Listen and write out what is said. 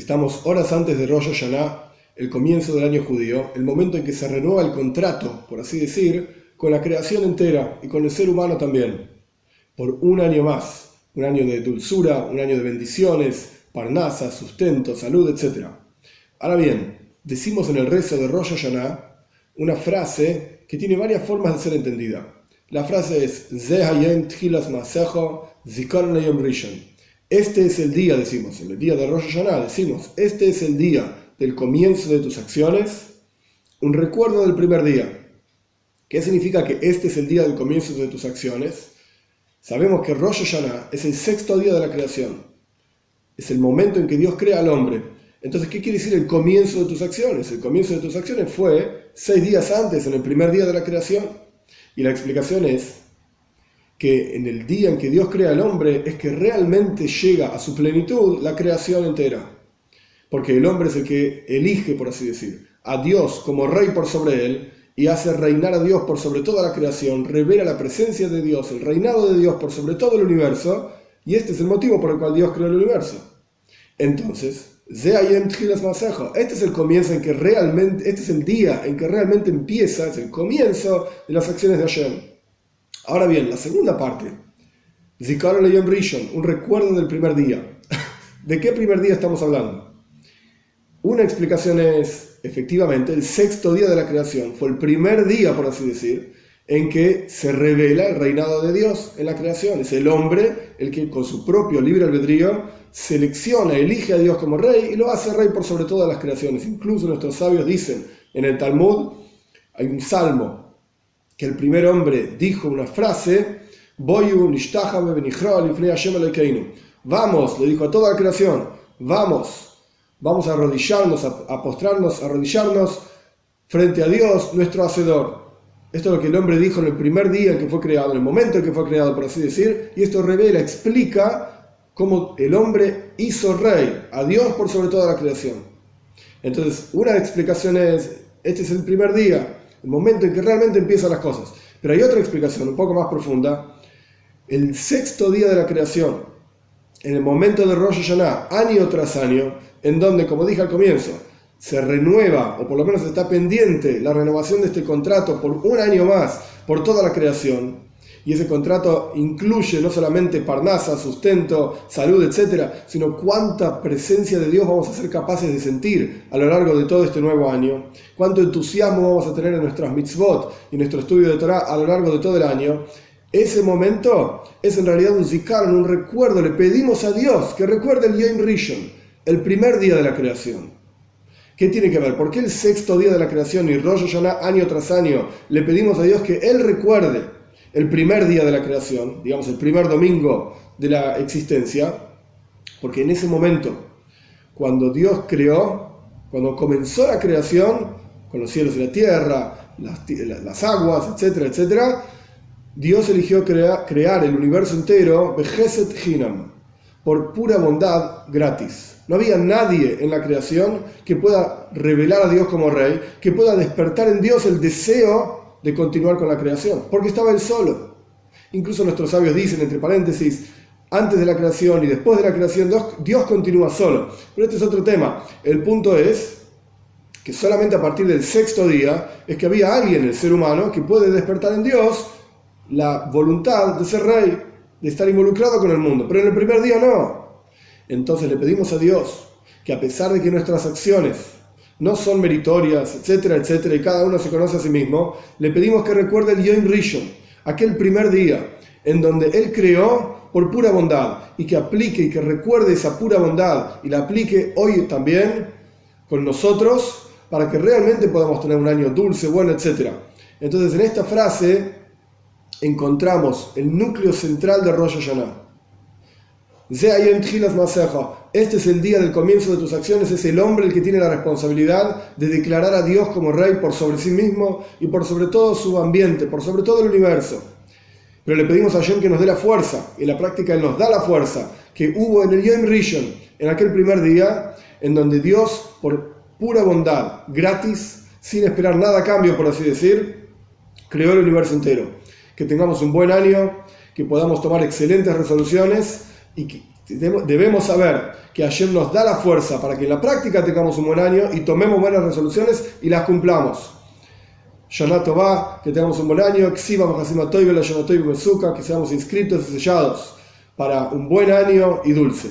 Estamos horas antes de Rosh Hashanah, el comienzo del año judío, el momento en que se renueva el contrato, por así decir, con la creación entera y con el ser humano también, por un año más, un año de dulzura, un año de bendiciones, parnasa, sustento, salud, etc. Ahora bien, decimos en el rezo de Rosh Hashanah una frase que tiene varias formas de ser entendida. La frase es Este es el día, decimos, el día de Rosh Hashanah, decimos, este es el día del comienzo de tus acciones, un recuerdo del primer día. ¿Qué significa que este es el día del comienzo de tus acciones? Sabemos que Rosh Hashanah es el sexto día de la creación. Es el momento en que Dios crea al hombre. Entonces, ¿qué quiere decir el comienzo de tus acciones? El comienzo de tus acciones fue seis días antes, en el primer día de la creación. Y la explicación es que en el día en que Dios crea al hombre es que realmente llega a su plenitud la creación entera. Porque el hombre es el que elige, por así decir, a Dios como rey por sobre él y hace reinar a Dios por sobre toda la creación, revela la presencia de Dios, el reinado de Dios por sobre todo el universo, y este es el motivo por el cual Dios creó el universo. Entonces, este es el comienzo en que realmente, este es el día en que realmente empieza, es el comienzo de las acciones de Hashem. Ahora bien, la segunda parte, Zikar Yom Rishon, un recuerdo del primer día. ¿De qué primer día estamos hablando? Una explicación es, efectivamente, el sexto día de la creación. Fue el primer día, por así decir, en que se revela el reinado de Dios en la creación. Es el hombre el que con su propio libre albedrío selecciona, elige a Dios como rey y lo hace rey por sobre todas las creaciones. Incluso nuestros sabios dicen en el Talmud, hay un salmo, que el primer hombre dijo una frase, Vamos, le dijo a toda la creación, vamos, vamos a arrodillarnos, a postrarnos, a arrodillarnos frente a Dios, nuestro Hacedor. Esto es lo que el hombre dijo en el primer día en que fue creado, en el momento en que fue creado, por así decir, y esto revela, explica cómo el hombre hizo rey a Dios por sobre toda la creación. Entonces, una explicación es, este es el primer día, el momento en que realmente empiezan las cosas. Pero hay otra explicación un poco más profunda. El sexto día de la creación, en el momento de Rosh Hashanah, año tras año, en donde, como dije al comienzo, se renueva, o por lo menos está pendiente, la renovación de este contrato por un año más por toda la creación, y ese contrato incluye no solamente parnasa, sustento, salud, etcétera, sino cuánta presencia de Dios vamos a ser capaces de sentir a lo largo de todo este nuevo año, cuánto entusiasmo vamos a tener en nuestras mitzvot y nuestro estudio de Torah a lo largo de todo el año. Ese momento es en realidad un zikaron, un recuerdo. Le pedimos a Dios que recuerde el Yom Rishon, el primer día de la creación. ¿Qué tiene que ver? ¿Por qué el sexto día de la creación y Rosh Hashanah año tras año le pedimos a Dios que Él recuerde el primer día de la creación, digamos el primer domingo de la existencia? Porque en ese momento, cuando Dios creó, cuando comenzó la creación, con los cielos y la tierra, las, aguas, etcétera, etcétera, Dios eligió crear el universo entero, Bejeset Hinam, por pura bondad gratis. No había nadie en la creación que pueda revelar a Dios como rey, que pueda despertar en Dios el deseo de continuar con la creación, porque estaba él solo. Incluso nuestros sabios dicen, entre paréntesis, antes de la creación y después de la creación, Dios, continúa solo. Pero este es otro tema. El punto es que solamente a partir del sexto día es que había alguien, el ser humano, que puede despertar en Dios la voluntad de ser rey, de estar involucrado con el mundo. Pero en el primer día no. Entonces le pedimos a Dios que a pesar de que nuestras acciones no son meritorias, etcétera, etcétera, y cada uno se conoce a sí mismo, le pedimos que recuerde el Yom Rishon, aquel primer día en donde Él creó por pura bondad y que aplique y que recuerde esa pura bondad y la aplique hoy también con nosotros para que realmente podamos tener un año dulce, bueno, etcétera. Entonces en esta frase encontramos el núcleo central de Rosh Hashanah este es el día del comienzo de tus acciones, es el hombre el que tiene la responsabilidad de declarar a Dios como rey por sobre sí mismo y por sobre todo su ambiente, por sobre todo el universo. Pero le pedimos a Yom que nos dé la fuerza, y en la práctica Él nos da la fuerza que hubo en el Yom Rishon, en aquel primer día, en donde Dios, por pura bondad, gratis, sin esperar nada a cambio, por así decir, creó el universo entero. Que tengamos un buen año, que podamos tomar excelentes resoluciones y Debemos saber que Hashem nos da la fuerza para que en la práctica tengamos un buen año y tomemos buenas resoluciones y las cumplamos. Va, que tengamos un buen año, que seamos inscritos y sellados para un buen año y dulce.